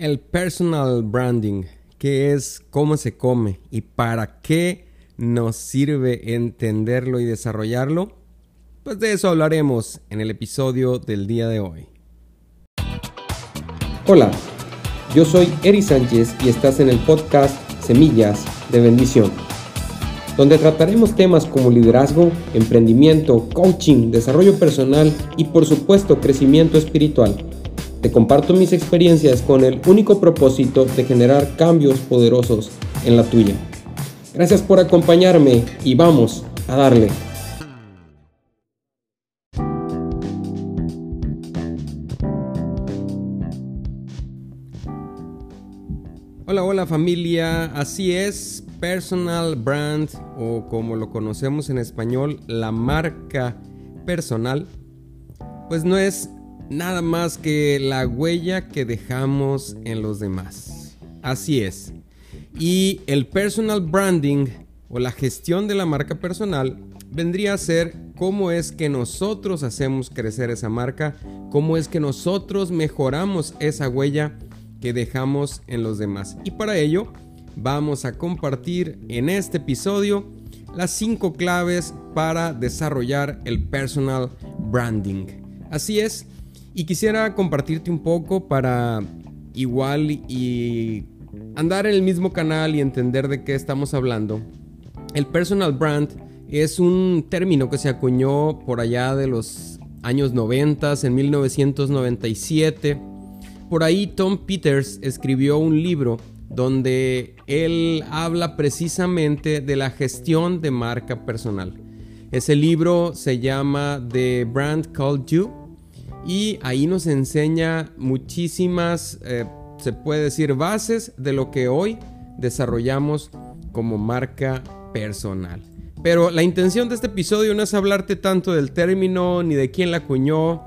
El personal branding, qué es, cómo se come y para qué nos sirve entenderlo y desarrollarlo, pues de eso hablaremos en el episodio del día de hoy. Hola, yo soy Eri Sánchez y estás en el podcast Semillas de Bendición, donde trataremos temas como liderazgo, emprendimiento, coaching, desarrollo personal y por supuesto crecimiento espiritual te comparto mis experiencias con el único propósito de generar cambios poderosos en la tuya. Gracias por acompañarme y vamos a darle. Hola, hola familia, así es, personal brand o como lo conocemos en español, la marca personal, pues no es nada más que la huella que dejamos en los demás. Así es. Y el personal branding o la gestión de la marca personal vendría a ser cómo es que nosotros hacemos crecer esa marca, cómo es que nosotros mejoramos esa huella que dejamos en los demás. Y para ello vamos a compartir en este episodio las cinco claves para desarrollar el personal branding. Así es, y quisiera compartirte un poco para igual y andar en el mismo canal y entender de qué estamos hablando. El personal brand es un término que se acuñó por allá de los años 90, en 1997. Por ahí Tom Peters escribió un libro donde él habla precisamente de la gestión de marca personal. Ese libro se llama The Brand Called You y ahí nos enseña muchísimas, eh, se puede decir, bases de lo que hoy desarrollamos como marca personal. Pero la intención de este episodio no es hablarte tanto del término, ni de quién la acuñó,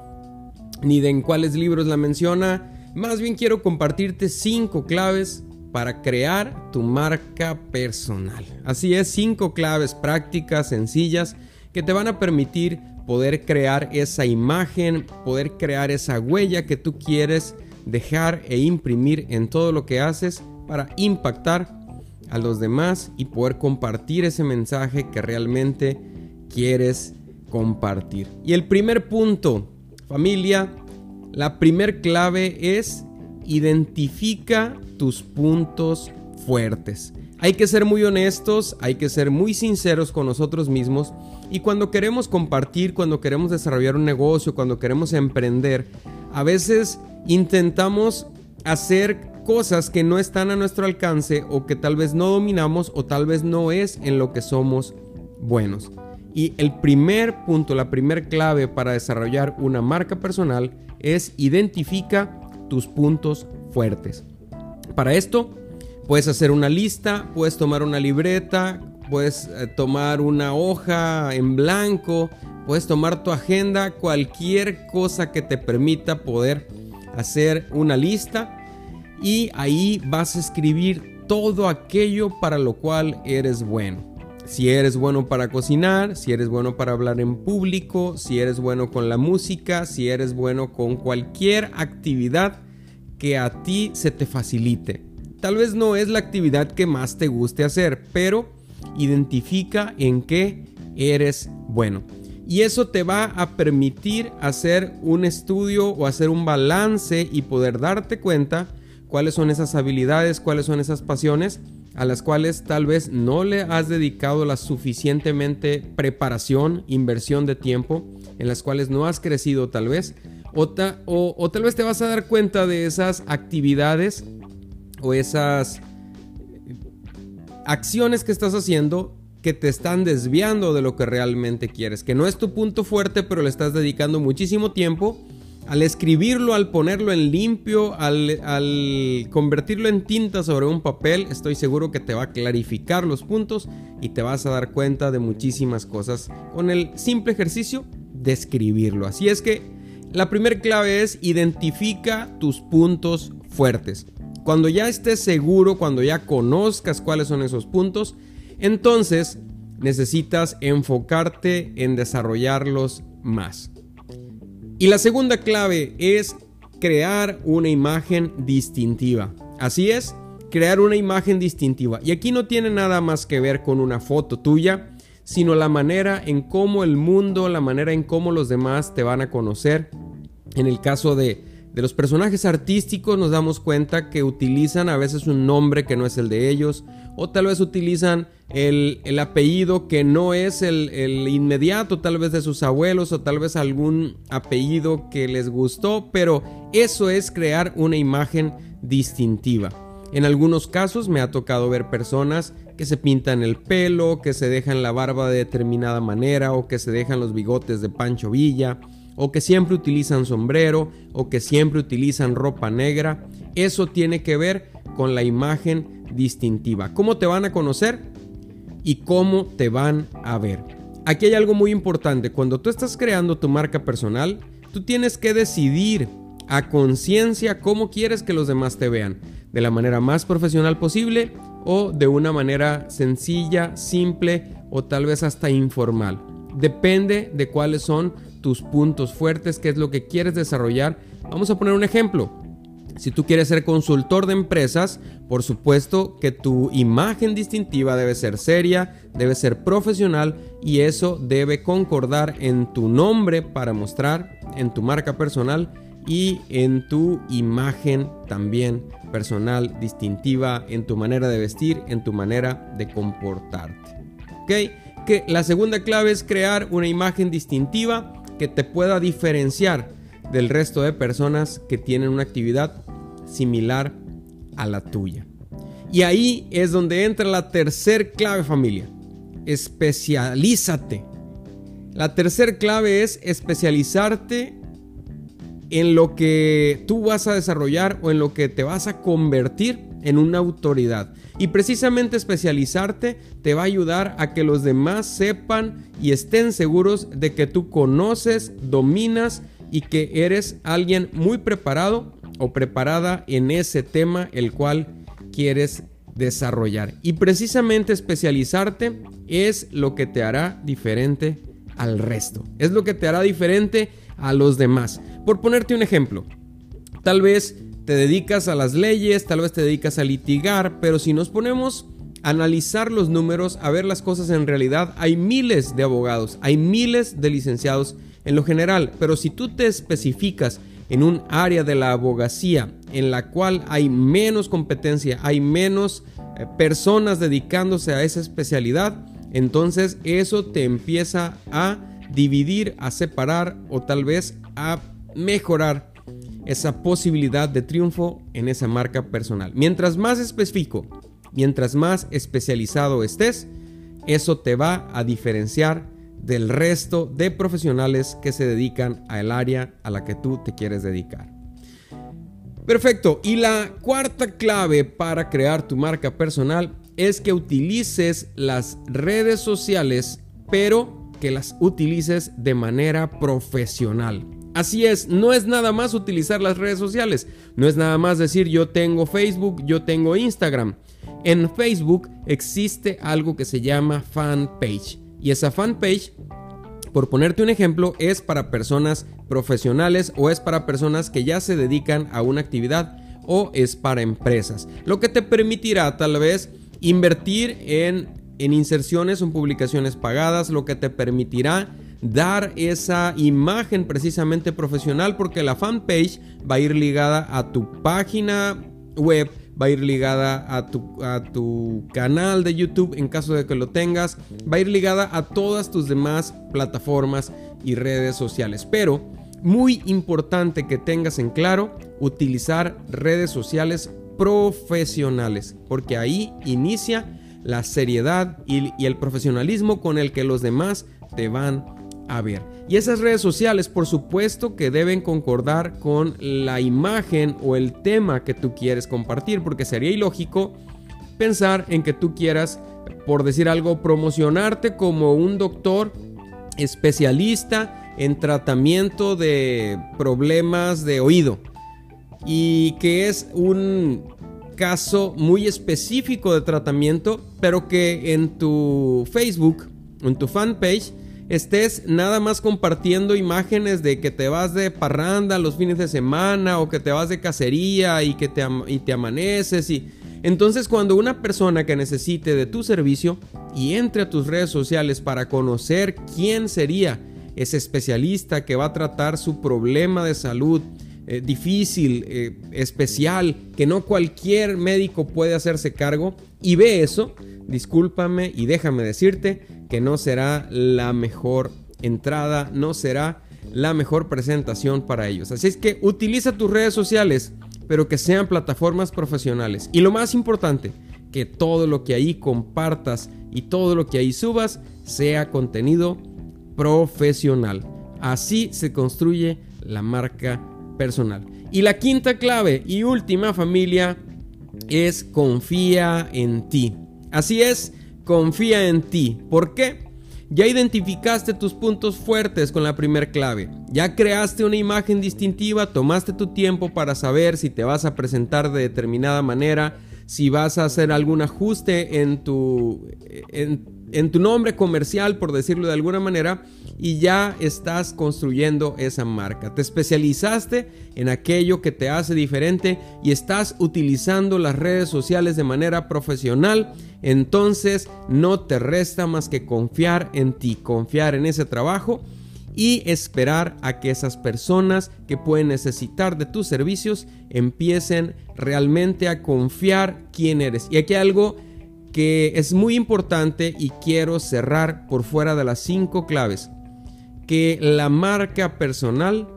ni de en cuáles libros la menciona. Más bien quiero compartirte cinco claves para crear tu marca personal. Así es, cinco claves prácticas, sencillas, que te van a permitir poder crear esa imagen, poder crear esa huella que tú quieres dejar e imprimir en todo lo que haces para impactar a los demás y poder compartir ese mensaje que realmente quieres compartir. Y el primer punto, familia, la primer clave es identifica tus puntos fuertes. Hay que ser muy honestos, hay que ser muy sinceros con nosotros mismos y cuando queremos compartir, cuando queremos desarrollar un negocio, cuando queremos emprender, a veces intentamos hacer cosas que no están a nuestro alcance o que tal vez no dominamos o tal vez no es en lo que somos buenos. Y el primer punto, la primer clave para desarrollar una marca personal es identifica tus puntos fuertes. Para esto, Puedes hacer una lista, puedes tomar una libreta, puedes eh, tomar una hoja en blanco, puedes tomar tu agenda, cualquier cosa que te permita poder hacer una lista y ahí vas a escribir todo aquello para lo cual eres bueno. Si eres bueno para cocinar, si eres bueno para hablar en público, si eres bueno con la música, si eres bueno con cualquier actividad que a ti se te facilite. Tal vez no es la actividad que más te guste hacer, pero identifica en qué eres bueno. Y eso te va a permitir hacer un estudio o hacer un balance y poder darte cuenta cuáles son esas habilidades, cuáles son esas pasiones a las cuales tal vez no le has dedicado la suficientemente preparación, inversión de tiempo, en las cuales no has crecido tal vez, o, o tal vez te vas a dar cuenta de esas actividades o esas acciones que estás haciendo que te están desviando de lo que realmente quieres, que no es tu punto fuerte, pero le estás dedicando muchísimo tiempo. Al escribirlo, al ponerlo en limpio, al, convertirlo en tinta sobre un papel, estoy seguro que te va a clarificar los puntos y te vas a dar cuenta de muchísimas cosas con el simple ejercicio de escribirlo. Así es que la primera clave es identifica tus puntos fuertes. Cuando ya estés seguro, cuando ya conozcas cuáles son esos puntos, entonces necesitas enfocarte en desarrollarlos más. Y la segunda clave es crear una imagen distintiva. Así es, crear una imagen distintiva. Y aquí no tiene nada más que ver con una foto tuya, sino la manera en cómo el mundo, la manera en cómo los demás te van a conocer. En el caso de, de los personajes artísticos nos damos cuenta que utilizan a veces un nombre que no es el de ellos, o tal vez utilizan el, apellido que no es el, inmediato, tal vez de sus abuelos, o tal vez algún apellido que les gustó, pero eso es crear una imagen distintiva. En algunos casos me ha tocado ver personas que se pintan el pelo, que se dejan la barba de determinada manera o que se dejan los bigotes de Pancho Villa o que siempre utilizan sombrero o que siempre utilizan ropa negra. Eso tiene que ver con la imagen distintiva. ¿Cómo te van a conocer? Y cómo te van a ver. Aquí hay algo muy importante. Cuando tú estás creando tu marca personal, tú tienes que decidir a conciencia cómo quieres que los demás te vean de la manera más profesional posible o de una manera sencilla, simple o tal vez hasta informal. Depende de cuáles son tus puntos fuertes, qué es lo que quieres desarrollar. Vamos a poner un ejemplo. Si tú quieres ser consultor de empresas, por supuesto que tu imagen distintiva debe ser seria, debe ser profesional y eso debe concordar en tu nombre para mostrar en tu marca personal y en tu imagen también personal, distintiva, en tu manera de vestir, en tu manera de comportarte. ¿Ok? Que la segunda clave es crear una imagen distintiva que te pueda diferenciar del resto de personas que tienen una actividad similar a la tuya. Y ahí es donde entra la tercer clave familia. Especialízate. La tercer clave es especializarte en lo que tú vas a desarrollar o en lo que te vas a convertir en una autoridad. Y precisamente especializarte te va a ayudar a que los demás sepan y estén seguros de que tú conoces, dominas y que eres alguien muy preparado o preparada en ese tema el cual quieres desarrollar. Y precisamente especializarte es lo que te hará diferente al resto. Es lo que te hará diferente a los demás. Por ponerte un ejemplo, tal vez te dedicas a las leyes, tal vez te dedicas a litigar, pero si nos ponemos a analizar los números, a ver las cosas en realidad, hay miles de abogados, hay miles de licenciados en lo general, pero si tú te especificas en un área de la abogacía en la cual hay menos competencia, hay menos eh, personas dedicándose a esa especialidad, entonces eso te empieza a dividir, a separar o tal vez a mejorar esa posibilidad de triunfo en esa marca personal. Mientras más específico, mientras más especializado estés, eso te va a diferenciar del resto de profesionales que se dedican al área a la que tú te quieres dedicar. Perfecto. Y la cuarta clave para crear tu marca personal es que utilices las redes sociales, pero que las utilices de manera profesional. Así es, no es nada más utilizar las redes sociales, no es nada más decir yo tengo Facebook, yo tengo Instagram. En Facebook existe algo que se llama fanpage y esa fanpage, por ponerte un ejemplo, es para personas profesionales o es para personas que ya se dedican a una actividad o es para empresas, lo que te permitirá tal vez invertir en en inserciones o publicaciones pagadas, lo que te permitirá dar esa imagen precisamente profesional porque la fanpage va a ir ligada a tu página web, va a ir ligada a tu, a tu canal de YouTube en caso de que lo tengas, va a ir ligada a todas tus demás plataformas y redes sociales. Pero muy importante que tengas en claro utilizar redes sociales profesionales porque ahí inicia la seriedad y, el profesionalismo con el que los demás te van a ver. Y esas redes sociales, por supuesto, que deben concordar con la imagen o el tema que tú quieres compartir, porque sería ilógico pensar en que tú quieras, por decir algo, promocionarte como un doctor especialista en tratamiento de problemas de oído y que es un caso muy específico de tratamiento, pero que en tu Facebook, en tu fanpage, estés nada más compartiendo imágenes de que te vas de parranda los fines de semana o que te vas de cacería y que te, y te amaneces entonces cuando una persona que necesite de tu servicio y entre a tus redes sociales para conocer quién sería ese especialista que va a tratar su problema de salud eh, difícil, eh, especial, que no cualquier médico puede hacerse cargo y ve eso, discúlpame y déjame decirte que no será la mejor entrada, no será la mejor presentación para ellos. Así es que utiliza tus redes sociales, pero que sean plataformas profesionales. Y lo más importante, que todo lo que ahí compartas y todo lo que ahí subas sea contenido profesional. Así se construye la marca Y la quinta clave y última familia es confía en ti. Así es, confía en ti. ¿Por qué? Ya identificaste tus puntos fuertes con la primera clave. Ya creaste una imagen distintiva, tomaste tu tiempo para saber si te vas a presentar de determinada manera, si vas a hacer algún ajuste en tu, tu nombre comercial, por decirlo de alguna manera, y ya estás construyendo esa marca. Te especializaste en aquello que te hace diferente y estás utilizando las redes sociales de manera profesional. Entonces no te resta más que confiar en ti, confiar en ese trabajo y esperar a que esas personas que pueden necesitar de tus servicios empiecen realmente a confiar quién eres. Y aquí hay algo que es muy importante y quiero cerrar por fuera de las cinco claves. Que la marca personal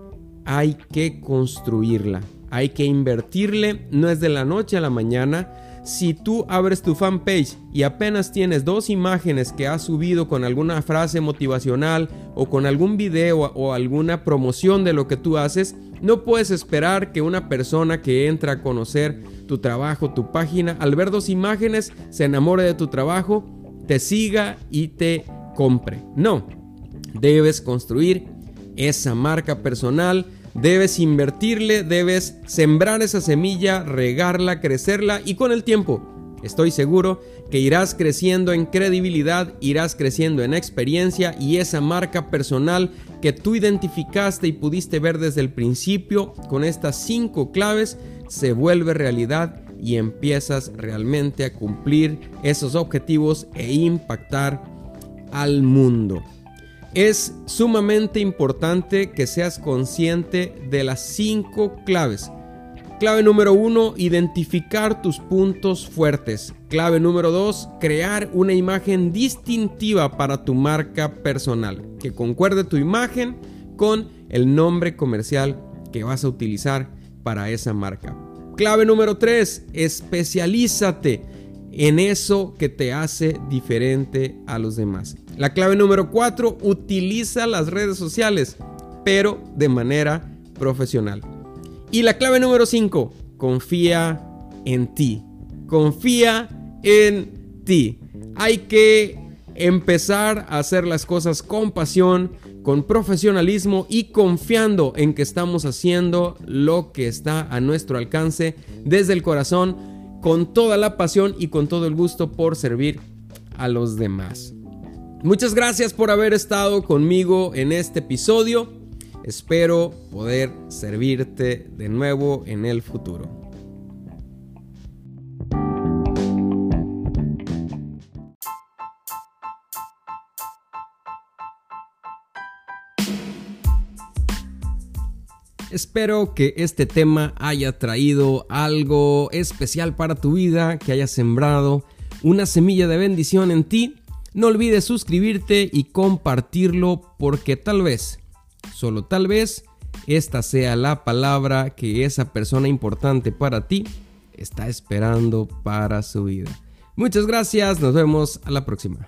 hay que construirla, hay que invertirle, no es de la noche a la mañana, si tú abres tu fanpage y apenas tienes dos imágenes que has subido con alguna frase motivacional o con algún video o alguna promoción de lo que tú haces, no puedes esperar que una persona que entra a conocer tu trabajo, tu página, al ver dos imágenes, se enamore de tu trabajo, te siga y te compre. No, debes construir esa marca personal Debes invertirle, debes sembrar esa semilla, regarla, crecerla y con el tiempo estoy seguro que irás creciendo en credibilidad, irás creciendo en experiencia y esa marca personal que tú identificaste y pudiste ver desde el principio con estas cinco claves se vuelve realidad y empiezas realmente a cumplir esos objetivos e impactar al mundo. Es sumamente importante que seas consciente de las cinco claves. Clave número uno, identificar tus puntos fuertes. Clave número dos, crear una imagen distintiva para tu marca personal. Que concuerde tu imagen con el nombre comercial que vas a utilizar para esa marca. Clave número tres, especialízate en eso que te hace diferente a los demás. La clave número 4, utiliza las redes sociales, pero de manera profesional. Y la clave número 5, confía en ti. Confía en ti. Hay que empezar a hacer las cosas con pasión, con profesionalismo y confiando en que estamos haciendo lo que está a nuestro alcance desde el corazón, con toda la pasión y con todo el gusto por servir a los demás. Muchas gracias por haber estado conmigo en este episodio. Espero poder servirte de nuevo en el futuro. Espero que este tema haya traído algo especial para tu vida, que haya sembrado una semilla de bendición en ti no olvides suscribirte y compartirlo porque tal vez, solo tal vez, esta sea la palabra que esa persona importante para ti está esperando para su vida. Muchas gracias, nos vemos a la próxima.